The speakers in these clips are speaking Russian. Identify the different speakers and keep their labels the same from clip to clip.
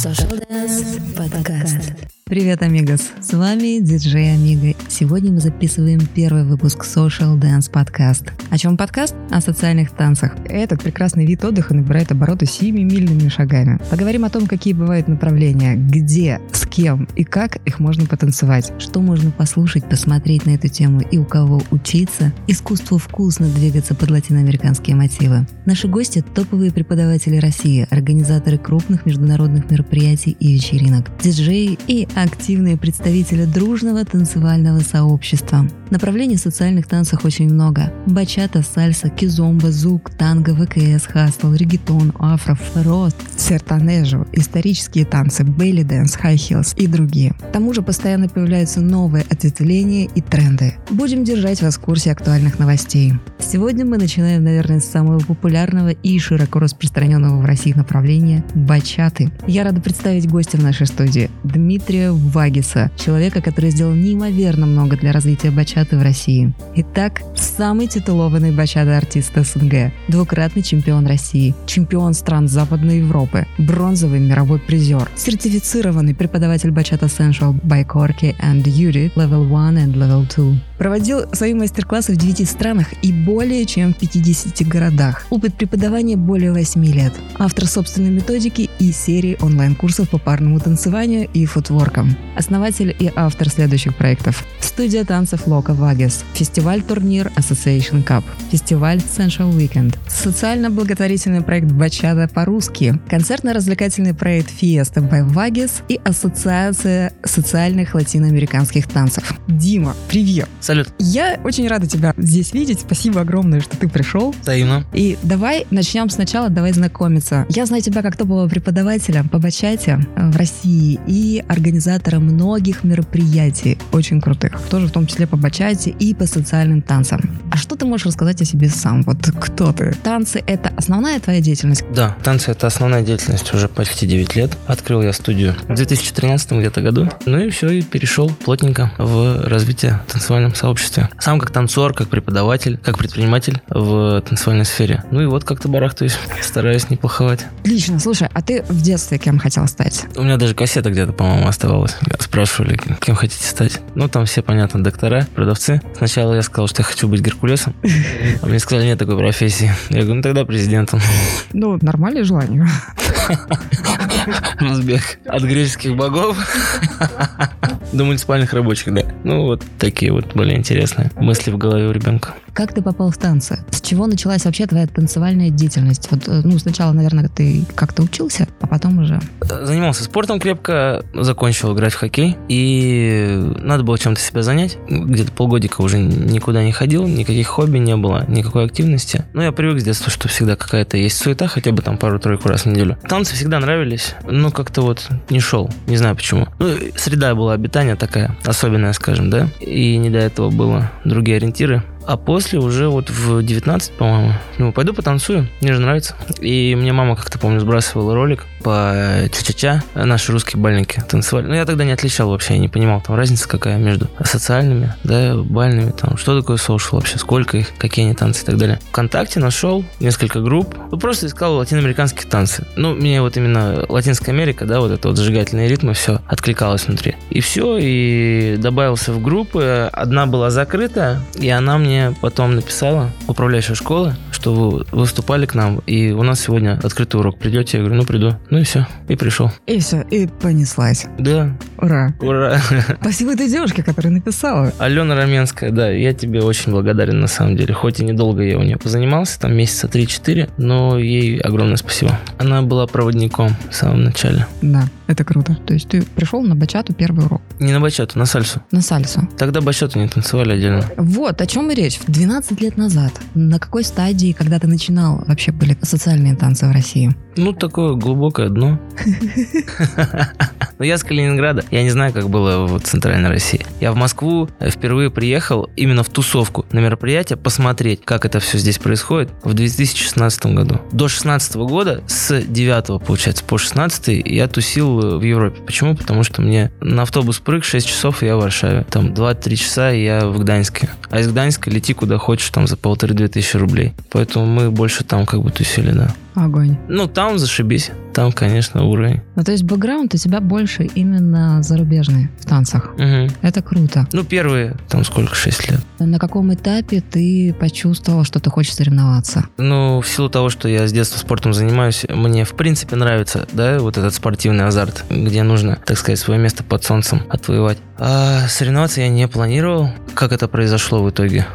Speaker 1: Social Dance Podcast.
Speaker 2: Привет, амигос! С вами диджей Амиго. Сегодня мы записываем первый выпуск Social Dance Podcast. О чем подкаст? О социальных танцах. Этот прекрасный вид отдыха набирает обороты семимильными шагами. Поговорим о том, какие бывают направления, где, с кем и как их можно потанцевать, что можно послушать, посмотреть на эту тему и у кого учиться. Искусство вкусно двигаться под латиноамериканские мотивы. Наши гости – топовые преподаватели России, организаторы крупных международных мероприятий и вечеринок, диджеи и активные представители дружного танцевального сообщества. Направлений в социальных танцах очень много. Бачата, сальса, кизомба, зук, танго, WCS, хастл, регетон, афро, рост, сертанежо, исторические танцы, belly dance, high heels и другие. К тому же постоянно появляются новые ответвления и тренды. Будем держать вас в курсе актуальных новостей. Сегодня мы начинаем, наверное, с самого популярного и широко распространенного в России направления – бачаты. Я рада представить гостя в нашей студии – Дмитрия Вагиса, человека, который сделал неимоверно много для развития бачаты в России. Итак, самый титулованный бачата-артист СНГ, двукратный чемпион России, чемпион стран Западной Европы, бронзовый мировой призер, сертифицированный преподаватель Bachata Essential by Korke and Judith Level 1 and Level 2. Проводил свои мастер-классы в 9 странах и более чем в 50 городах. Опыт преподавания более 8 лет. Автор собственной методики и серии онлайн-курсов по парному танцеванию и футворкам. Основатель и автор следующих проектов. Студия танцев Лока Вагес. Фестиваль-турнир Association Cup. Фестиваль Central Weekend. Социально-благотворительный проект Бачата по-русски. Концертно-развлекательный проект Fiesta by Вагес и Ассоциация социальных латиноамериканских танцев. Дима, привет!
Speaker 3: Салют.
Speaker 2: Я очень рада тебя здесь видеть. Спасибо огромное, что ты пришел.
Speaker 3: Взаимно.
Speaker 2: И давай начнем сначала, давай знакомиться. Я знаю тебя как топового преподавателя по бачате э, в России и организатора многих мероприятий, очень крутых, тоже в том числе по бачате и по социальным танцам. А что ты можешь рассказать о себе сам? Вот кто ты? Танцы — это основная твоя деятельность?
Speaker 3: Да, танцы — это основная деятельность уже почти 9 лет. Открыл я студию в 2013 где-то году. Ну и все, и перешел плотненько в развитие танцевальном сообществе. Сам как танцор, как преподаватель, как предприниматель в танцевальной сфере. Ну и вот как-то барахтаюсь, стараюсь не плоховать.
Speaker 2: Отлично. Слушай, а ты в детстве кем хотел стать?
Speaker 3: У меня даже кассета где-то, по-моему, оставалась. Спрашивали, кем хотите стать. Ну, там все, понятно, доктора, продавцы. Сначала я сказал, что я хочу быть Геркулесом. А мне сказали, нет такой профессии. Я говорю, ну тогда президентом.
Speaker 2: Ну, нормальное желание.
Speaker 3: Разбег от греческих богов до муниципальных рабочих, да. Ну, вот такие вот были интересные мысли в голове у ребенка.
Speaker 2: Как ты попал в танцы? С чего началась вообще твоя танцевальная деятельность? Вот, э, ну, сначала, наверное, ты как-то учился, а потом уже...
Speaker 3: Занимался спортом крепко, закончил играть в хоккей, и надо было чем-то себя занять. Где-то полгодика уже никуда не ходил, никаких хобби не было, никакой активности. Но я привык с детства, что всегда какая-то есть суета, хотя бы там пару-тройку раз в неделю. Танцы всегда нравились, но как-то вот не шел, не знаю почему. Ну, среда была обитания такая, особенная, скажем, да, и не до этого было другие ориентиры. А после уже вот в 19, по-моему, ну, пойду потанцую, мне же нравится. И мне мама как-то, помню, сбрасывала ролик по ча-ча-ча, наши русские бальники танцевали. Но я тогда не отличал вообще, я не понимал, там разница какая между социальными, да, бальными, там, что такое social вообще, сколько их, какие они танцы и так далее. Вконтакте нашел несколько групп, ну, просто искал латиноамериканские танцы. Ну, мне вот именно Латинская Америка, да, вот это вот зажигательные ритмы, все откликалось внутри. И все, и добавился в группы, одна была закрыта, и она мне мне потом написала управляющая школы, что вы выступали к нам, и у нас сегодня открытый урок. Придете? Я говорю, ну приду. Ну и все. И пришел.
Speaker 2: И все, и понеслась.
Speaker 3: Да.
Speaker 2: Ура.
Speaker 3: Ура.
Speaker 2: Спасибо этой девушке, которая написала.
Speaker 3: Алена Раменская, да, я тебе очень благодарен на самом деле. Хоть и недолго я у нее позанимался, там месяца 3-4, но ей огромное спасибо. Она была проводником в самом начале.
Speaker 2: Да, это круто. То есть ты пришел на бачату первый урок.
Speaker 3: Не на бачату, на сальсу.
Speaker 2: На сальсу.
Speaker 3: Тогда бачату не танцевали отдельно.
Speaker 2: Вот, о чем и речь. 12 лет назад. На какой стадии, когда ты начинал, вообще были социальные танцы в России?
Speaker 3: Ну, такое глубокое дно. Но я с Калининграда. Я не знаю, как было в Центральной России. Я в Москву впервые приехал именно в тусовку на мероприятие посмотреть, как это все здесь происходит в 2016 году. До 16 года, с 9 получается по 16 я тусил в Европе. Почему? Потому что мне на автобус прыг 6 часов, и я в Варшаве. Там 2-3 часа, и я в Гданьске. А из Гданьска лети куда хочешь, там за полторы-две тысячи рублей. Поэтому мы больше там как бы тусили, да.
Speaker 2: Огонь.
Speaker 3: Ну, там зашибись. Там, конечно, уровень.
Speaker 2: Ну, то есть бэкграунд у тебя больше именно зарубежный в танцах.
Speaker 3: Мгм.
Speaker 2: Это круто.
Speaker 3: Ну, первые, там сколько, 6 лет.
Speaker 2: На каком этапе ты почувствовал, что ты хочешь соревноваться?
Speaker 3: Ну, в силу того, что я с детства спортом занимаюсь, мне в принципе нравится, да, вот этот спортивный азарт, где нужно, так сказать, свое место под солнцем отвоевать. А соревноваться я не планировал. Как это произошло в итоге?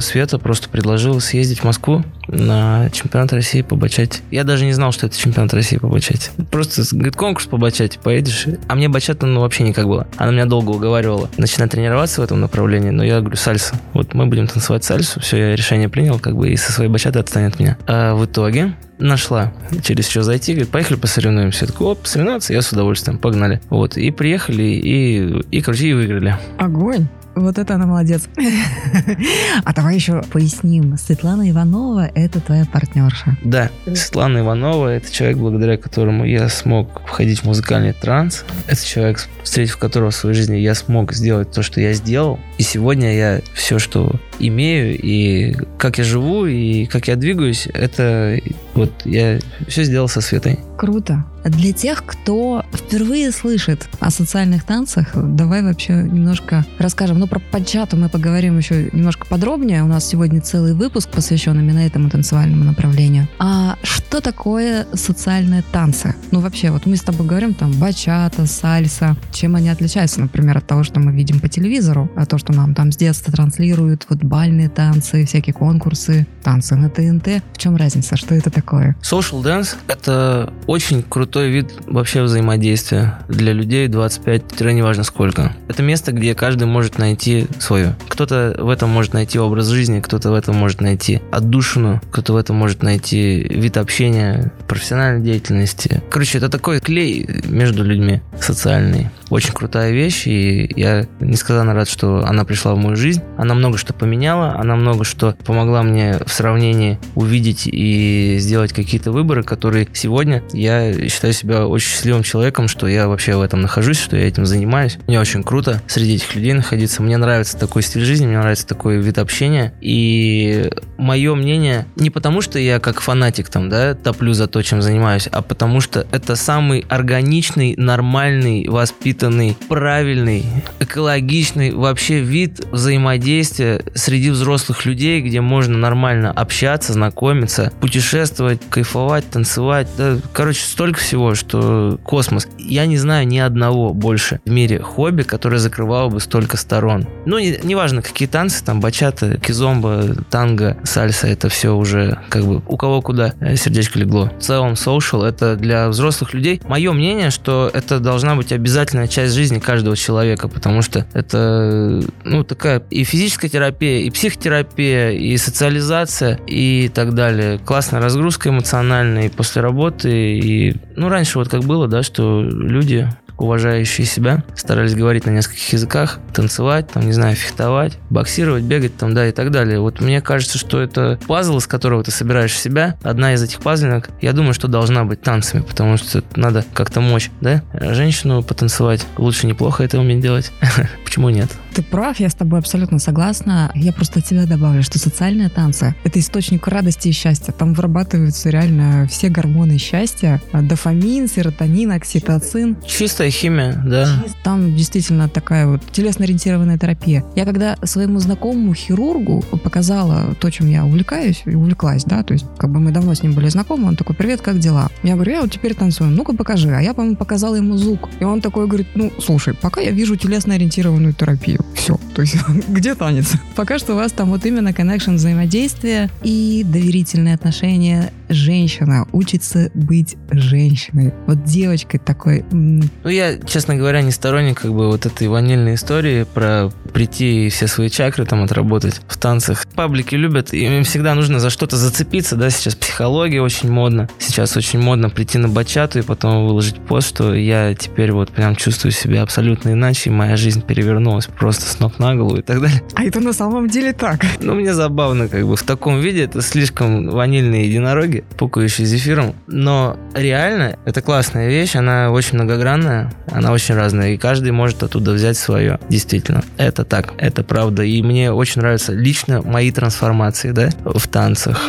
Speaker 3: Света просто предложила съездить в Москву на чемпионат России по бачате. Я даже не знал, что это чемпионат России по бачате. Просто говорит, конкурс по бачате, поедешь? А мне бачата ну, вообще никак было. Она меня долго уговаривала начинать тренироваться в этом направлении, но я говорю, сальса. Вот мы будем танцевать сальсу, все, я решение принял, как бы и со своей бачаты отстанет от меня. А в итоге нашла через что зайти, говорит, поехали посоревнуемся. Я такой, оп, соревноваться, я с удовольствием, погнали. Вот, и приехали, и, и короче, и выиграли.
Speaker 2: Огонь. Вот это она молодец. А давай еще поясним. Светлана Иванова – это твоя партнерша.
Speaker 3: Да, Светлана Иванова – это человек, благодаря которому я смог входить в музыкальный транс. Это человек, встретив которого в своей жизни я смог сделать то, что я сделал. И сегодня я все, что имею, и как я живу, и как я двигаюсь, это вот я все сделал со Светой.
Speaker 2: Круто. Для тех, кто впервые слышит о социальных танцах, давай вообще немножко расскажем. Ну, про подчату мы поговорим еще немножко подробнее. У нас сегодня целый выпуск посвящен именно этому танцевальному направлению. А что такое социальные танцы? Ну, вообще, вот мы с тобой говорим там бачата, сальса. Чем они отличаются, например, от того, что мы видим по телевизору, а то, что нам там с детства транслируют, вот бальные танцы, всякие конкурсы, танцы на ТНТ. В чем разница? Что это такое?
Speaker 3: Social Dance – это очень крутой вид вообще взаимодействия для людей 25-неважно сколько. Это место, где каждый может найти свое. Кто-то в этом может найти образ жизни, кто-то в этом может найти отдушину, кто-то в этом может найти вид общения, профессиональной деятельности. Короче, это такой клей между людьми социальный. Очень крутая вещь, и я несказанно рад, что она пришла в мою жизнь. Она много что поменяла, она много что помогла мне в сравнении увидеть и сделать какие-то выборы, которые сегодня я считаю себя очень счастливым человеком, что я вообще в этом нахожусь, что я этим занимаюсь. Мне очень круто среди этих людей находиться. Мне нравится такой стиль жизни, мне нравится такой вид общения. И мое мнение не потому, что я как фанатик там, да, топлю за то, чем занимаюсь, а потому что это самый органичный, нормальный, воспитанный, правильный, экологичный вообще вид взаимодействия среди взрослых людей, где можно нормально общаться, знакомиться, путешествовать, кайфовать, танцевать. Да, короче, столько всего, что космос. Я не знаю ни одного больше в мире хобби, которое закрывало бы столько сторон. Ну, не- неважно, какие танцы, там, бачата, кизомба, танго, сальса, это все уже как бы у кого куда э, сердечко легло. В целом, social это для взрослых людей. Мое мнение, что это должна быть обязательная часть жизни каждого человека, потому что это, ну, такая и физическая терапия, и психотерапия, и социализация, и так далее. Классная разгрузка эмоциональная и после работы, и, ну, раньше вот как было, да, что люди уважающие себя, старались говорить на нескольких языках, танцевать, там, не знаю, фехтовать, боксировать, бегать, там, да, и так далее. Вот мне кажется, что это пазл, из которого ты собираешь себя. Одна из этих пазлинок, я думаю, что должна быть танцами, потому что надо как-то мочь, да, женщину потанцевать. Лучше неплохо это уметь делать. Почему нет?
Speaker 2: Ты прав, я с тобой абсолютно согласна. Я просто от тебя добавлю, что социальные танцы — это источник радости и счастья. Там вырабатываются реально все гормоны счастья. Дофамин, серотонин, окситоцин.
Speaker 3: Чистая химия, да.
Speaker 2: Там действительно такая вот телесно-ориентированная терапия. Я когда своему знакомому хирургу показала то, чем я увлекаюсь, и увлеклась, да, то есть как бы мы давно с ним были знакомы, он такой, привет, как дела? Я говорю, я вот теперь танцую, ну-ка покажи. А я, по-моему, показала ему звук. И он такой говорит, ну, слушай, пока я вижу телесно-ориентированную терапию. Все. То есть где танец? Пока что у вас там вот именно connection взаимодействия и доверительные отношения. Женщина учится быть женщиной. Вот девочкой такой,
Speaker 3: Ну, я, честно говоря, не сторонник как бы вот этой ванильной истории про прийти и все свои чакры там отработать в танцах. Паблики любят, и им всегда нужно за что-то зацепиться, да, сейчас психология очень модна. Сейчас очень модно прийти на бачату и потом выложить пост, что я теперь вот прям чувствую себя абсолютно иначе, и моя жизнь перевернулась просто с ног на голову и так далее.
Speaker 2: а это на самом деле так.
Speaker 3: Ну, мне забавно, как бы в таком виде это слишком ванильные единороги, пукающие зефиром. Но реально, это классная вещь, она очень многогранная, она очень разная, и каждый может оттуда взять свое. Действительно, это так, это правда. И мне очень нравятся лично мои трансформации, да, в танцах.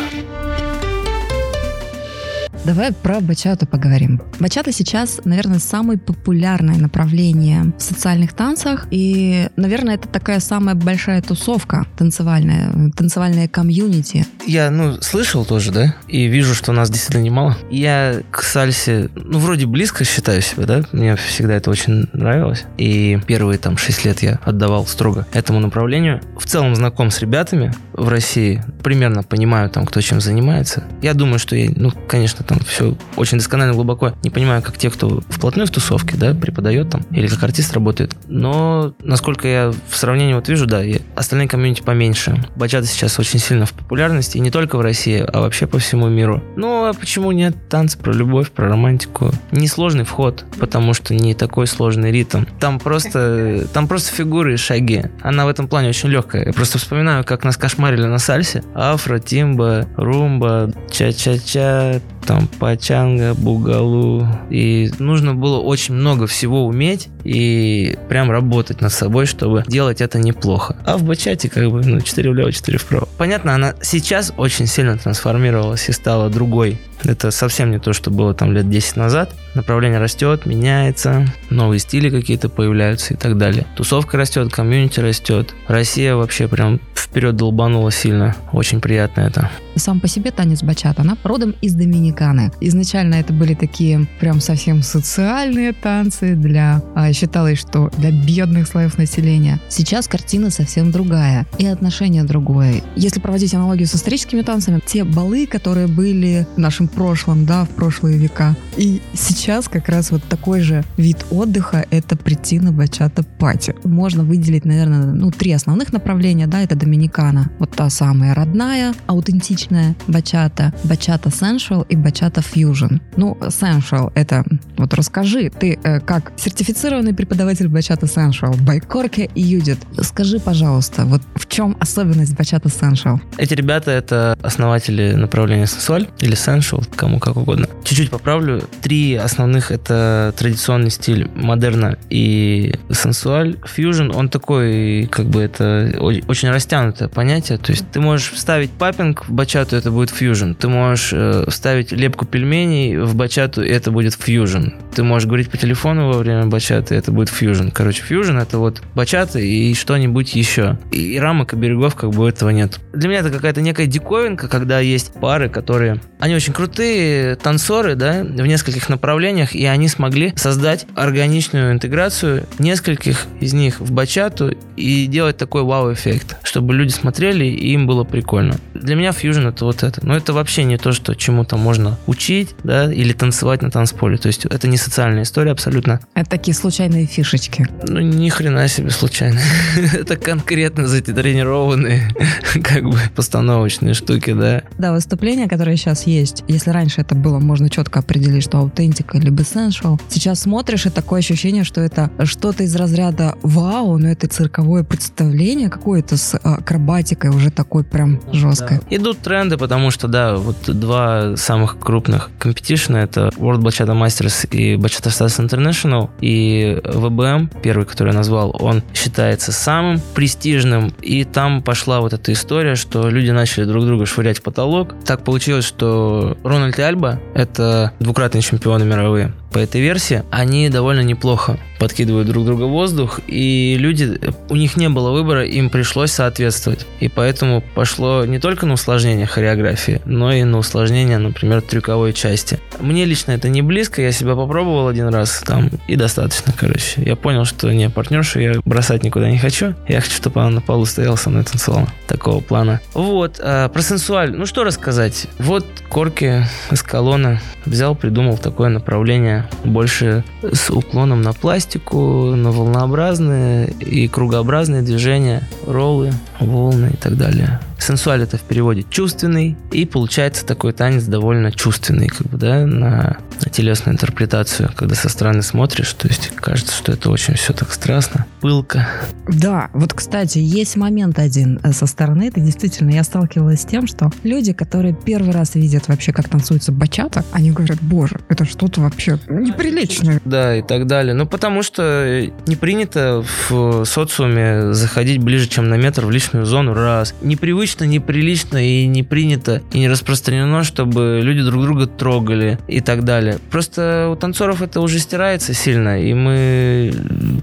Speaker 2: Давай про бачату поговорим. Бачата сейчас, наверное, самое популярное направление в социальных танцах. И, наверное, это такая самая большая тусовка танцевальная, танцевальная комьюнити.
Speaker 3: Я, ну, слышал тоже, да? И вижу, что нас действительно немало. Я к сальсе, ну, вроде близко считаю себя, да? Мне всегда это очень нравилось. И первые там 6 лет я отдавал строго этому направлению. В целом знаком с ребятами в России. Примерно понимаю там, кто чем занимается. Я думаю, что я, ну, конечно, там все очень досконально глубоко не понимаю, как те, кто вплотную в тусовке, да, преподает там, или как артист работает. Но, насколько я в сравнении вот вижу, да, остальные комьюнити поменьше. Бачата сейчас очень сильно в популярности, и не только в России, а вообще по всему миру. Ну, а почему нет? Танцы про любовь, про романтику. Несложный вход, потому что не такой сложный ритм. Там просто, там просто фигуры и шаги. Она в этом плане очень легкая. Я просто вспоминаю, как нас кошмарили на сальсе. Афро, тимба, румба, ча-ча-ча, там пачанга, бугалу. И нужно было очень много всего уметь и прям работать над собой, чтобы делать это неплохо. А в бачате как бы, ну, 4 влево, 4 вправо. Понятно, она сейчас очень сильно трансформировалась и стала другой. Это совсем не то, что было там лет 10 назад. Направление растет, меняется, новые стили какие-то появляются и так далее. Тусовка растет, комьюнити растет. Россия вообще прям вперед долбанула сильно. Очень приятно это.
Speaker 2: Сам по себе танец бачата, она родом из Доминиканы. Изначально это были такие прям совсем социальные танцы для... А, считалось, что для бедных слоев населения. Сейчас картина совсем другая и отношение другое. Если проводить аналогию с историческими танцами, те балы, которые были в нашем прошлом, да, в прошлые века, и сейчас как раз вот такой же вид отдыха — это прийти на бачата пати. Можно выделить, наверное, ну, три основных направления, да, это Доминикана, вот та самая родная, аутентичная бачата, бачата sensual и бачата fusion. Ну, sensual — это, вот расскажи, ты э, как сертифицированный преподаватель бачата sensual, Байкорке и Юдит, скажи, пожалуйста, вот в чем особенность бачата sensual?
Speaker 3: Эти ребята — это основатели направления сенсуаль или sensual, кому как угодно. Чуть-чуть поправлю. Три основных — это традиционный стиль модерна и сенсуаль. Фьюжн, он такой, как бы это очень растянутое понятие. То есть ты можешь вставить папинг в бачату, это будет фьюжн. Ты можешь э, вставить лепку пельменей в бачату, это будет фьюжн. Ты можешь говорить по телефону во время бачаты, это будет фьюжн. Короче, фьюжн это вот бачата и что-нибудь еще. И рамок и берегов как бы этого нет. Для меня это какая-то некая диковинка, когда есть пары, которые... Они очень крутые танцоры, да, в нескольких направлениях, и они смогли создать органичную интеграцию нескольких из них в бачату и делать такой вау-эффект, чтобы люди смотрели и им было прикольно. Для меня фьюжн это вот это. Но это вообще не то, что чему-то можно учить, да, или танцевать на танцполе. То есть это не социальная история абсолютно.
Speaker 2: Это такие случайные фишечки.
Speaker 3: Ну, ни хрена себе случайно. это конкретно затренированные, как бы, постановочные штуки, да.
Speaker 2: Да, выступления, которые сейчас есть, если раньше это было, можно четко определить, что аутентика либо essential, сейчас смотришь, и такое ощущение, что это что-то из разряда вау, но это цирковое представление какое-то с акробатикой уже такой прям жесткое.
Speaker 3: Да. Идут тренды, потому что, да, вот два самых крупных. Компетишна это World Bachata Masters и Bachata Stars International, и ВБМ, первый, который я назвал, он считается самым престижным, и там пошла вот эта история, что люди начали друг друга швырять в потолок. Так получилось, что Рональд Альба — это двукратные чемпионы мировые по этой версии, они довольно неплохо подкидывают друг друга воздух, и люди, у них не было выбора, им пришлось соответствовать. И поэтому пошло не только на усложнение хореографии, но и на усложнение, например, трюковой части. Мне лично это не близко, я себя попробовал один раз там, и достаточно, короче. Я понял, что не партнершу я бросать никуда не хочу. Я хочу, чтобы она на полу стояла со мной танцевала. Такого плана. Вот, а, про сенсуаль. Ну что рассказать? Вот Корки из колонны взял, придумал такое направление больше с уклоном на пластику, на волнообразные и кругообразные движения, роллы, волны и так далее. Сенсуаль это в переводе чувственный, и получается такой танец довольно чувственный, как бы, да, на, на телесную интерпретацию, когда со стороны смотришь, то есть кажется, что это очень все так страстно, пылко.
Speaker 2: Да, вот, кстати, есть момент один э, со стороны, это действительно, я сталкивалась с тем, что люди, которые первый раз видят вообще, как танцуется бачата, они говорят, боже, это что-то вообще неприличное.
Speaker 3: Да, и так далее. Ну, потому что не принято в социуме заходить ближе, чем на метр в личную зону, раз. Непривычно непривычно, неприлично и не принято, и не распространено, чтобы люди друг друга трогали и так далее. Просто у танцоров это уже стирается сильно, и мы,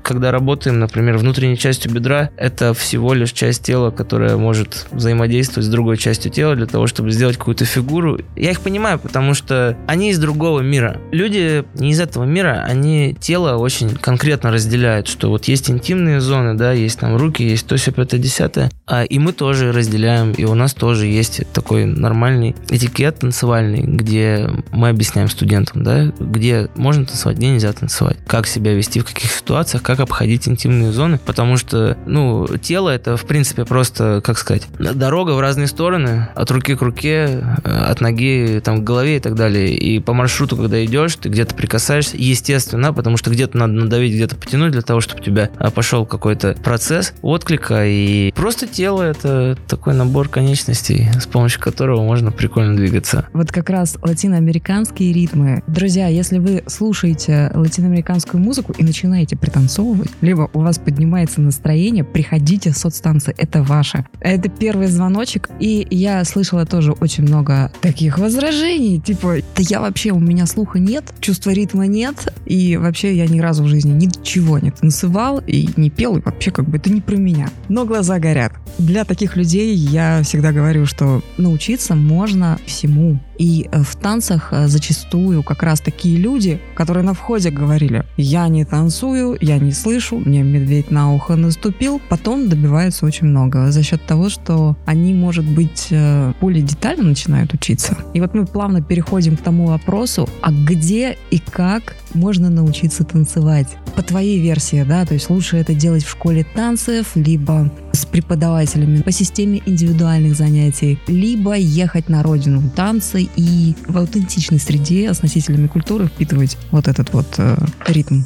Speaker 3: когда работаем, например, внутренней частью бедра, это всего лишь часть тела, которая может взаимодействовать с другой частью тела для того, чтобы сделать какую-то фигуру. Я их понимаю, потому что они из другого мира. Люди не из этого мира, они тело очень конкретно разделяют, что вот есть интимные зоны, да, есть там руки, есть то, все, пятое, десятое, а, и мы тоже разделяем, и у нас тоже есть такой нормальный этикет танцевальный, где мы объясняем студентам, да, где можно танцевать, где нельзя танцевать, как себя вести в каких ситуациях, как обходить интимные зоны, потому что, ну, тело это, в принципе, просто, как сказать, дорога в разные стороны, от руки к руке, от ноги там к голове и так далее, и по маршруту, когда идешь, ты где-то прикасаешься, естественно, потому что где-то надо надавить, где-то потянуть для того, чтобы у тебя а, пошел какой-то процесс отклика, и просто тело это такой набор конечностей, с помощью которого можно прикольно двигаться.
Speaker 2: Вот как раз латиноамериканские ритмы. Друзья, если вы слушаете латиноамериканскую музыку и начинаете пританцовывать, либо у вас поднимается настроение, приходите в соцстанции, это ваше. Это первый звоночек, и я слышала тоже очень много таких возражений, типа, да я вообще, у меня слуха нет, чувства ритма нет, и вообще я ни разу в жизни ничего не танцевал и не пел, и вообще как бы это не про меня. Но глаза горят. Для таких людей я всегда говорю, что научиться можно всему. И э, в танцах э, зачастую как раз такие люди, которые на входе говорили, я не танцую, я не слышу, мне медведь на ухо наступил, потом добиваются очень много за счет того, что они, может быть, э, более детально начинают учиться. И вот мы плавно переходим к тому вопросу, а где и как можно научиться танцевать? По твоей версии, да, то есть лучше это делать в школе танцев, либо с преподавателями по системе индивидуальных занятий, либо ехать на родину танцы и в аутентичной среде с носителями культуры впитывать вот этот вот э, ритм.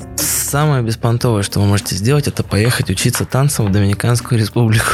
Speaker 3: Самое беспонтовое, что вы можете сделать, это поехать учиться танцам в Доминиканскую республику.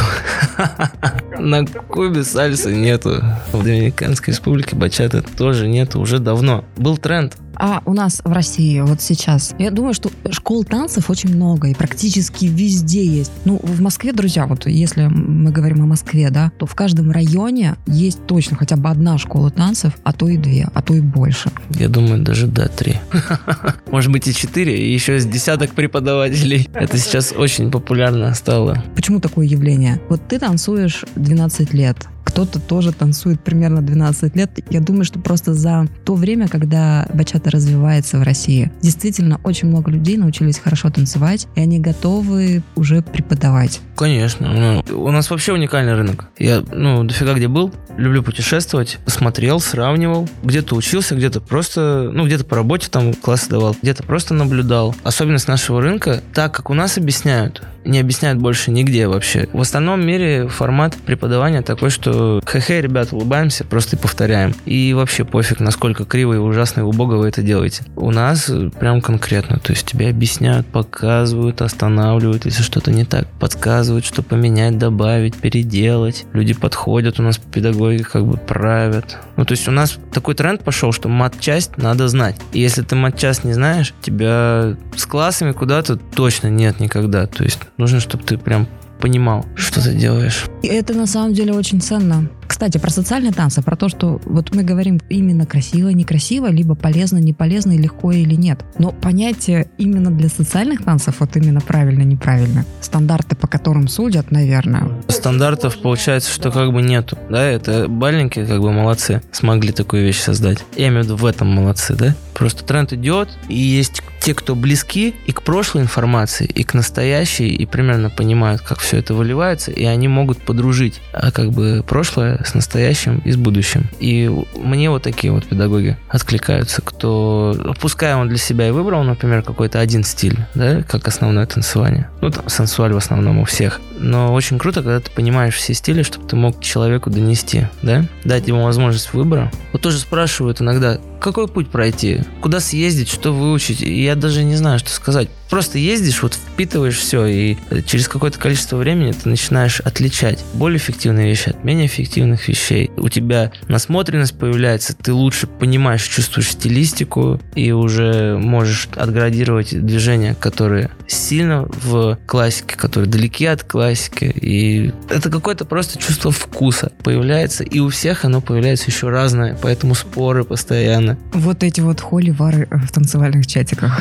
Speaker 3: На Кубе сальсы нету. В Доминиканской республике бачата тоже нету уже давно. Был тренд,
Speaker 2: а у нас в России вот сейчас, я думаю, что школ танцев очень много и практически везде есть. Ну, в Москве, друзья, вот если мы говорим о Москве, да, то в каждом районе есть точно хотя бы одна школа танцев, а то и две, а то и больше.
Speaker 3: Я думаю, даже да, три. Может быть и четыре, и еще с десяток преподавателей. Это сейчас очень популярно стало.
Speaker 2: Почему такое явление? Вот ты танцуешь 12 лет, кто-то тоже танцует примерно 12 лет. Я думаю, что просто за то время, когда бачата развивается в России, действительно очень много людей научились хорошо танцевать, и они готовы уже преподавать.
Speaker 3: Конечно. Ну, у нас вообще уникальный рынок. Я, ну, дофига где был, люблю путешествовать, смотрел, сравнивал, где-то учился, где-то просто, ну, где-то по работе там классы давал, где-то просто наблюдал. Особенность нашего рынка, так как у нас объясняют, не объясняют больше нигде вообще. В остальном мире формат преподавания такой, что хе-хе, ребят, улыбаемся, просто и повторяем. И вообще пофиг, насколько криво и ужасно и убого вы это делаете. У нас прям конкретно, то есть тебе объясняют, показывают, останавливают, если что-то не так, подсказывают, что поменять, добавить, переделать. Люди подходят, у нас педагоги как бы правят. Ну, то есть у нас такой тренд пошел, что мат-часть надо знать. И если ты мат-часть не знаешь, тебя с классами куда-то точно нет никогда. То есть нужно, чтобы ты прям понимал, что ты делаешь.
Speaker 2: И это на самом деле очень ценно. Кстати, про социальные танцы, про то, что вот мы говорим именно красиво, некрасиво, либо полезно, не полезно, легко или нет. Но понятие именно для социальных танцев, вот именно правильно, неправильно, стандарты, по которым судят, наверное.
Speaker 3: Стандартов получается, что как бы нету, да, это бальники как бы молодцы, смогли такую вещь создать. Я имею в виду в этом молодцы, да. Просто тренд идет, и есть те, кто близки и к прошлой информации, и к настоящей, и примерно понимают, как все это выливается, и они могут подружить а как бы прошлое с настоящим и с будущим. И мне вот такие вот педагоги откликаются, кто, пускай он для себя и выбрал, например, какой-то один стиль, да, как основное танцевание. Ну, там сенсуаль в основном у всех. Но очень круто, когда ты понимаешь все стили, чтобы ты мог человеку донести, да, дать ему возможность выбора. Вот тоже спрашивают иногда, какой путь пройти, куда съездить, что выучить. Я даже не знаю, что сказать. Просто ездишь, вот впитываешь все, и через какое-то количество времени ты начинаешь отличать более эффективные вещи от менее эффективных вещей. У тебя насмотренность появляется, ты лучше понимаешь, чувствуешь стилистику, и уже можешь отградировать движения, которые сильно в классике, которые далеки от классики. И это какое-то просто чувство вкуса появляется, и у всех оно появляется еще разное, поэтому споры постоянно.
Speaker 2: Вот эти вот холивары в танцевальных чатиках.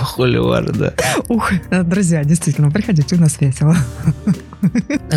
Speaker 3: Холивары, да.
Speaker 2: Ух, друзья, действительно, приходите, у нас весело.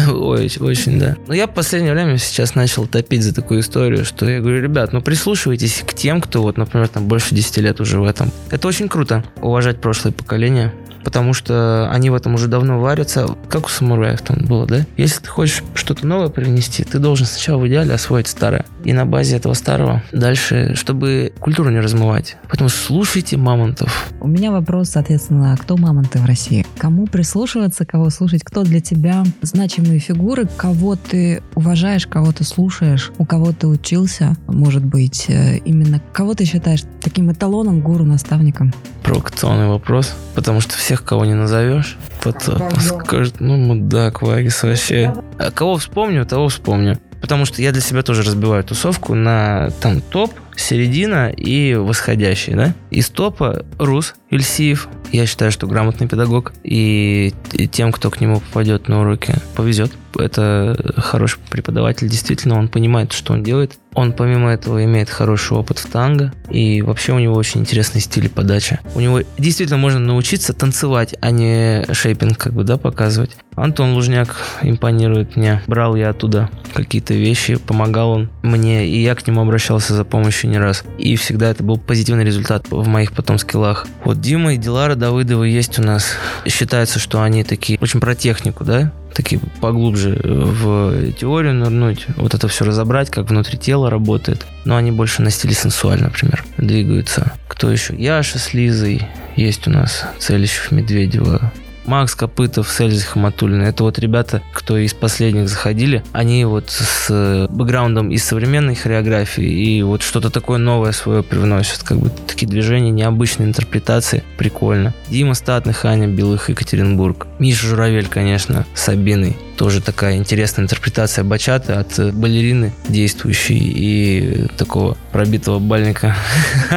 Speaker 3: Ой, очень, да. Но я в последнее время сейчас начал топить за такую историю, что я говорю, ребят, ну прислушивайтесь к тем, кто вот, например, там больше 10 лет уже в этом. Это очень круто, уважать прошлое поколение потому что они в этом уже давно варятся. Как у самураев там было, да? Если ты хочешь что-то новое привнести, ты должен сначала в идеале освоить старое. И на базе этого старого дальше, чтобы культуру не размывать. Поэтому слушайте мамонтов.
Speaker 2: У меня вопрос, соответственно, кто мамонты в России? Кому прислушиваться, кого слушать? Кто для тебя значимые фигуры? Кого ты уважаешь, кого ты слушаешь? У кого ты учился? Может быть, э, именно кого ты считаешь таким эталоном, гуру, наставником?
Speaker 3: Провокационный вопрос, потому что всех, кого не назовешь, потом скажут, ну, мудак, Вагис вообще. А кого вспомню, того вспомню. Потому что я для себя тоже разбиваю тусовку на там топ, середина и восходящий, да? Из топа Рус Ильсиев. Я считаю, что грамотный педагог. И тем, кто к нему попадет на уроки, повезет. Это хороший преподаватель. Действительно, он понимает, что он делает. Он, помимо этого, имеет хороший опыт в танго. И вообще у него очень интересный стиль подачи. У него действительно можно научиться танцевать, а не шейпинг, как бы, да, показывать. Антон Лужняк импонирует мне. Брал я оттуда какие-то вещи, помогал он мне, и я к нему обращался за помощью не раз. И всегда это был позитивный результат в моих потом скиллах. Вот Дима и Дилара Давыдовы есть у нас. Считается, что они такие очень про технику, да? такие поглубже в теорию нырнуть, вот это все разобрать, как внутри тела работает. Но они больше на стиле сенсуаль, например, двигаются. Кто еще? Яша с Лизой есть у нас, Целищев, Медведева, Макс Копытов, Сельзи Хаматуллина. Это вот ребята, кто из последних заходили. Они вот с бэкграундом из современной хореографии и вот что-то такое новое свое привносят. Как бы такие движения, необычные интерпретации. Прикольно. Дима Статных, Аня Белых, Екатеринбург. Миша Журавель, конечно, с Абиной тоже такая интересная интерпретация бачаты от балерины действующей и такого пробитого бальника.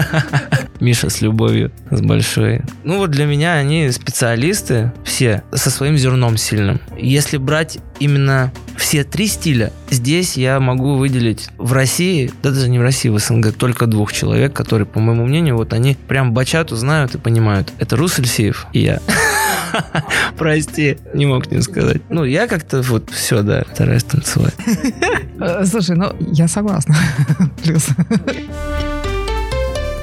Speaker 3: Миша с любовью, с большой. Ну вот для меня они специалисты, все, со своим зерном сильным. Если брать именно все три стиля, здесь я могу выделить в России, да даже не в России, в СНГ, только двух человек, которые, по моему мнению, вот они прям бачату знают и понимают. Это Рус Ильсеев и я. Прости, не мог не сказать. Ну, я как-то вот все, да, стараюсь танцевать.
Speaker 2: Слушай, ну, я согласна. Плюс.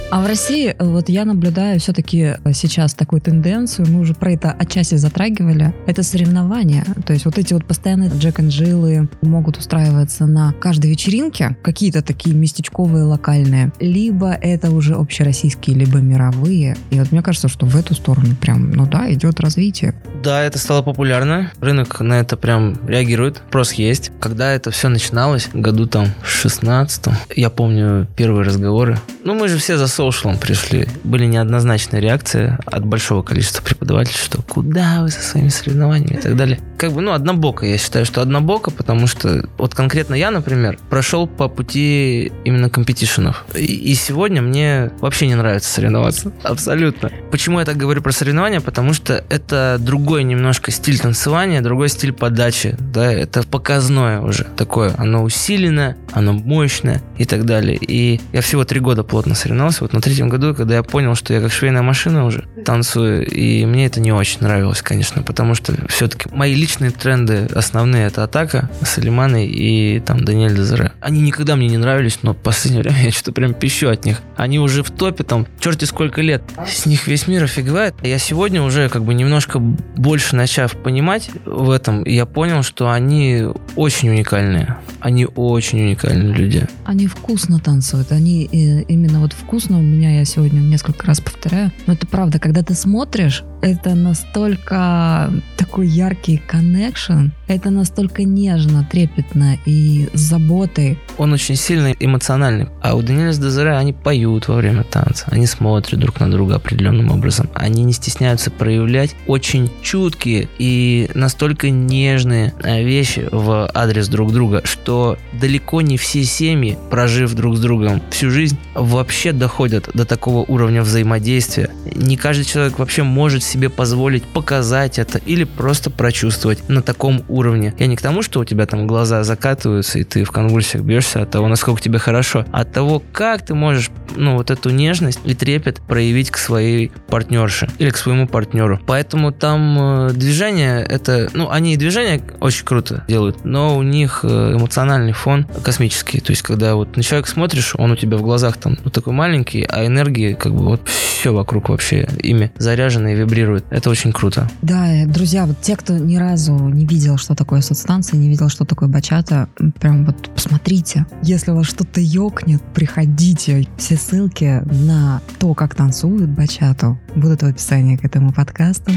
Speaker 2: А в России э, вот я наблюдаю все-таки э, сейчас такую тенденцию, мы уже про это отчасти затрагивали, это соревнования. То есть вот эти вот постоянные Джек и могут устраиваться на каждой вечеринке, какие-то такие местечковые, локальные, либо это уже общероссийские, либо мировые. И вот мне кажется, что в эту сторону прям, ну да, идет развитие.
Speaker 3: Да, это стало популярно. Рынок на это прям реагирует. Спрос есть. Когда это все начиналось, году там в 16 я помню первые разговоры. Ну, мы же все за соушалом пришли. Были неоднозначные реакции от большого количества преподавателей, что куда вы со своими соревнованиями и так далее. Как бы, ну, однобоко. Я считаю, что однобоко, потому что вот конкретно я, например, прошел по пути именно компетишенов. И, и сегодня мне вообще не нравится соревноваться. Абсолютно. Почему я так говорю про соревнования? Потому что это другой немножко стиль танцевания, другой стиль подачи. Да, это показное уже такое. Оно усиленное, оно мощное и так далее. И я всего три года плотно соревновался вот на третьем году, когда я понял, что я как швейная машина уже танцую, и мне это не очень нравилось, конечно, потому что все-таки мои личные тренды основные это атака, Салиманы и там Даниэль Дезере. Они никогда мне не нравились, но в последнее время я что-то прям пищу от них. Они уже в топе там, черти сколько лет. С них весь мир офигевает. Я сегодня уже как бы немножко больше начав понимать в этом, я понял, что они очень уникальные. Они очень уникальные люди.
Speaker 2: Они вкусно танцуют. Они э, именно вот вкусно у меня, я сегодня несколько раз повторяю, но это правда, когда ты смотришь, это настолько такой яркий коннекшн, это настолько нежно, трепетно и с заботой.
Speaker 3: Он очень сильно эмоциональный. А у Даниэля с Дезире они поют во время танца, они смотрят друг на друга определенным образом. Они не стесняются проявлять очень чуткие и настолько нежные э, вещи в адрес друг друга, что далеко не все семьи, прожив друг с другом всю жизнь, вообще доходят до такого уровня взаимодействия. Не каждый человек вообще может себе позволить показать это или просто прочувствовать на таком уровне. Я не к тому, что у тебя там глаза закатываются и ты в конвульсиях бьешься от того, насколько тебе хорошо, а от того, как ты можешь ну, вот эту нежность и трепет проявить к своей партнерше или к своему партнеру. Поэтому там э, движение, это, ну, они и движение очень круто делают, но у них э, эмоциональный фон космический. То есть, когда вот на человека смотришь, он у тебя в глазах там вот такой маленький, а энергии как бы вот все вокруг вообще ими заряжено и вибрирует. Это очень круто.
Speaker 2: Да, э, друзья, вот те, кто ни разу не видел, что такое соцстанция, не видел, что такое бачата, прям вот посмотрите. Если у вас что-то ёкнет, приходите. Все ссылки на то, как танцуют бачату, будут в описании к этому подкасту.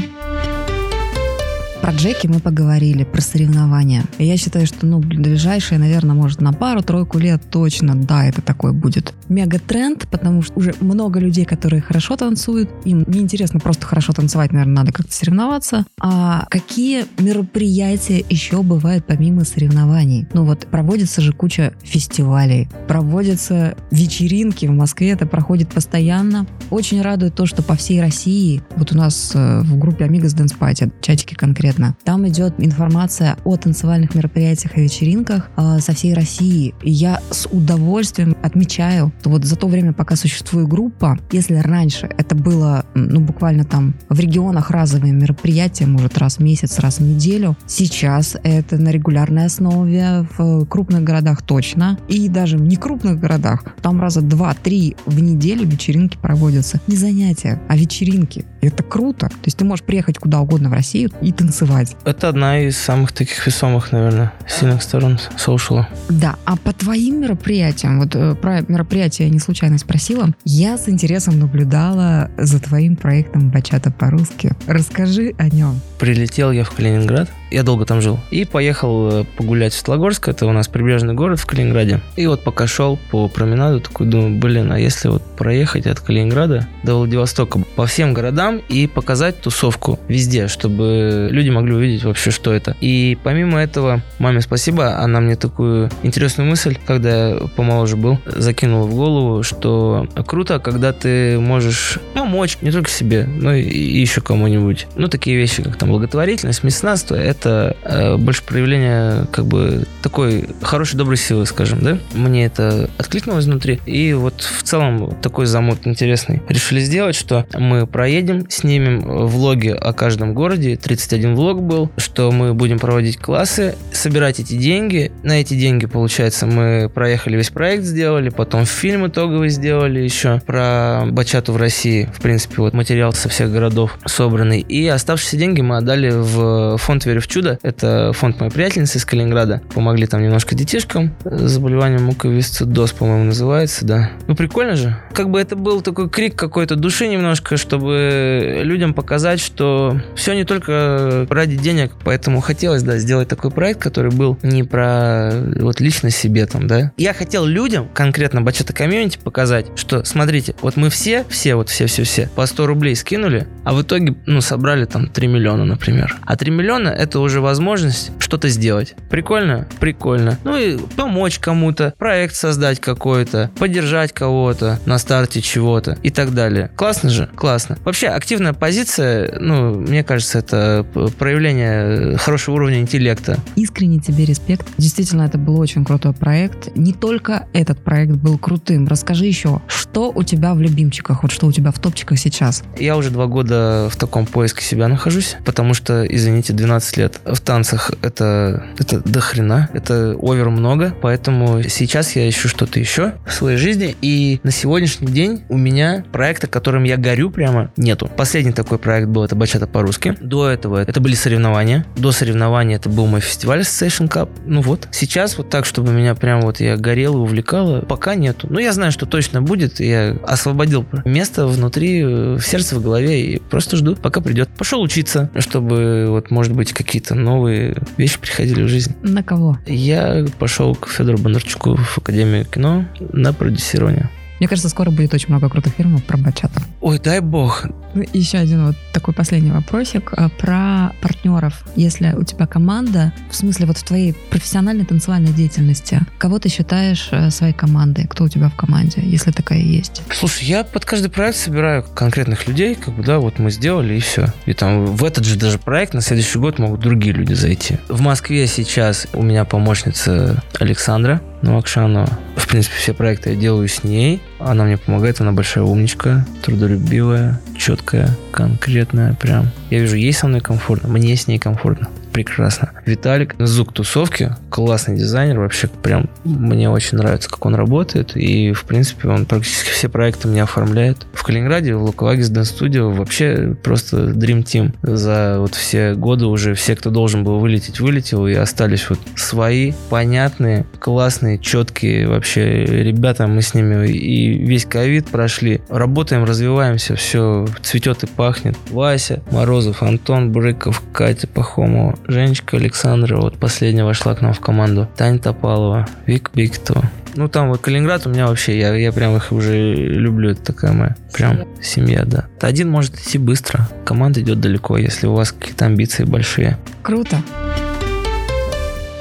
Speaker 2: Про Джеки мы поговорили, про соревнования. И я считаю, что, ну, ближайшие, наверное, может, на пару-тройку лет точно, да, это такой будет мега-тренд, потому что уже много людей, которые хорошо танцуют, им неинтересно просто хорошо танцевать, наверное, надо как-то соревноваться. А какие мероприятия еще бывают помимо соревнований? Ну вот проводится же куча фестивалей, проводятся вечеринки в Москве, это проходит постоянно. Очень радует то, что по всей России, вот у нас э, в группе Amigos Dance Party, чатики конкретно, конкретно. Там идет информация о танцевальных мероприятиях и вечеринках э, со всей России. И я с удовольствием отмечаю, что вот за то время, пока существует группа, если раньше это было, ну, буквально там в регионах разовые мероприятия, может, раз в месяц, раз в неделю, сейчас это на регулярной основе в крупных городах точно. И даже в некрупных городах там раза два-три в неделю вечеринки проводятся. Не занятия, а вечеринки. Это круто. То есть ты можешь приехать куда угодно в Россию и танцевать.
Speaker 3: Это одна из самых таких весомых, наверное, сильных сторон соушала.
Speaker 2: Да, а по твоим мероприятиям, вот э, про мероприятия я не случайно спросила, я с интересом наблюдала за твоим проектом «Бачата по-русски». Расскажи о нем.
Speaker 3: Прилетел я в Калининград, я долго там жил, и поехал э, погулять в Светлогорск, это у нас прибрежный город в Калининграде. И вот пока шел по променаду, такой думаю, блин, а если вот проехать от Калининграда до Владивостока по всем городам и показать тусовку везде, чтобы люди могли увидеть вообще, что это. И помимо этого, маме спасибо, она мне такую интересную мысль, когда я помоложе был, закинула в голову, что круто, когда ты можешь помочь не только себе, но и еще кому-нибудь. Ну, такие вещи, как там благотворительность, меценатство, это э, больше проявление как бы такой хорошей доброй силы, скажем, да? Мне это откликнулось внутри. И вот в целом такой замут интересный. Решили сделать, что мы проедем, снимем влоги о каждом городе, 31 влог был, что мы будем проводить классы, собирать эти деньги. На эти деньги, получается, мы проехали весь проект, сделали, потом фильм итоговый сделали еще про бачату в России. В принципе, вот материал со всех городов собранный. И оставшиеся деньги мы отдали в фонд «Верю в чудо». Это фонд моей приятельницы из Калининграда. Помогли там немножко детишкам с заболеванием муковисцидоз, по-моему, называется, да. Ну, прикольно же. Как бы это был такой крик какой-то души немножко, чтобы людям показать, что все не только ради денег, поэтому хотелось, да, сделать такой проект, который был не про вот лично себе там, да. Я хотел людям, конкретно Бачата комьюнити, показать, что, смотрите, вот мы все, все, вот все-все-все, по 100 рублей скинули, а в итоге, ну, собрали там 3 миллиона, например. А 3 миллиона это уже возможность что-то сделать. Прикольно? Прикольно. Ну и помочь кому-то, проект создать какой-то, поддержать кого-то на старте чего-то и так далее. Классно же? Классно. Вообще, активная позиция, ну, мне кажется, это проявление хорошего уровня интеллекта.
Speaker 2: Искренне тебе респект. Действительно, это был очень крутой проект. Не только этот проект был крутым. Расскажи еще, что у тебя в любимчиках, вот что у тебя в топчиках сейчас?
Speaker 3: Я уже два года в таком поиске себя нахожусь, потому что, извините, 12 лет в танцах это, это до хрена, это овер много, поэтому сейчас я ищу что-то еще в своей жизни, и на сегодняшний день у меня проекта, которым я горю прямо, нету. Последний такой проект был, это Бачата по-русски. До этого это были соревнования. До соревнований это был мой фестиваль Session Cup. Ну вот. Сейчас вот так, чтобы меня прям вот я горел и увлекало, пока нету. Но я знаю, что точно будет. Я освободил место внутри, в сердце, в голове и просто жду, пока придет. Пошел учиться, чтобы вот, может быть, какие какие-то новые вещи приходили в жизнь.
Speaker 2: На кого?
Speaker 3: Я пошел к Федору Бондарчуку в Академию кино на продюсирование.
Speaker 2: Мне кажется, скоро будет очень много крутых фильмов про бачата.
Speaker 3: Ой, дай бог.
Speaker 2: Ну, Еще один вот такой последний вопросик а, про партнеров. Если у тебя команда, в смысле вот в твоей профессиональной танцевальной деятельности, кого ты считаешь э, своей командой? Кто у тебя в команде, если такая есть?
Speaker 3: Слушай, я под каждый проект собираю конкретных людей, как бы, да, вот мы сделали и все. И там в этот же даже проект на следующий год могут другие люди зайти. В Москве сейчас у меня помощница Александра Новокшанова. Принципе, все проекты я делаю с ней. Она мне помогает, она большая умничка, трудолюбивая, четкая, конкретная прям. Я вижу, ей со мной комфортно, мне с ней комфортно. Прекрасно. Виталик, звук тусовки, классный дизайнер, вообще прям мне очень нравится, как он работает, и в принципе он практически все проекты мне оформляет. В Калининграде, в Луковагис Dance Studio вообще просто Dream Team. За вот все годы уже все, кто должен был вылететь, вылетел, и остались вот свои, понятные, классные, четкие вообще ребята, мы с ними и весь ковид прошли. Работаем, развиваемся, все цветет и пахнет. Вася, Морозов, Антон Брыков, Катя Пахомова, Женечка Александра, вот последняя вошла к нам в команду. Таня Топалова, Вик Бикто. Ну, там вот Калининград у меня вообще, я, я прям их уже люблю, это такая моя прям семья, да. Один может идти быстро, команда идет далеко, если у вас какие-то амбиции большие.
Speaker 2: Круто.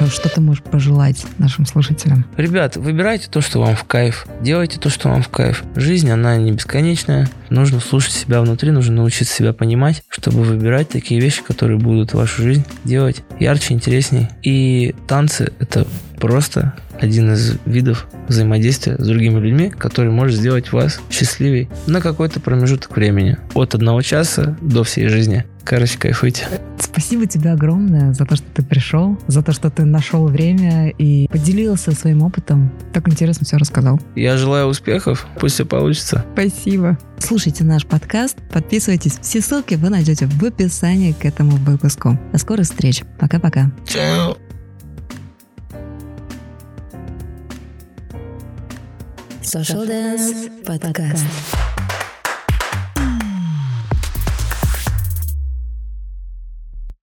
Speaker 2: Что ты можешь пожелать нашим слушателям?
Speaker 3: Ребят, выбирайте то, что вам в кайф. Делайте то, что вам в кайф. Жизнь, она не бесконечная. Нужно слушать себя внутри, нужно научиться себя понимать, чтобы выбирать такие вещи, которые будут вашу жизнь делать ярче, интересней. И танцы — это просто один из видов взаимодействия с другими людьми, который может сделать вас счастливее на какой-то промежуток времени. От одного часа до всей жизни. Короче, кайфуйте.
Speaker 2: Спасибо тебе огромное за то, что ты пришел, за то, что ты нашел время и поделился своим опытом. Так интересно все рассказал.
Speaker 3: Я желаю успехов. Пусть все получится.
Speaker 2: Спасибо. Слушайте наш подкаст, подписывайтесь. Все ссылки вы найдете в описании к этому выпуску. До скорых встреч. Пока-пока.
Speaker 3: Чао.
Speaker 1: Social Dance Podcast.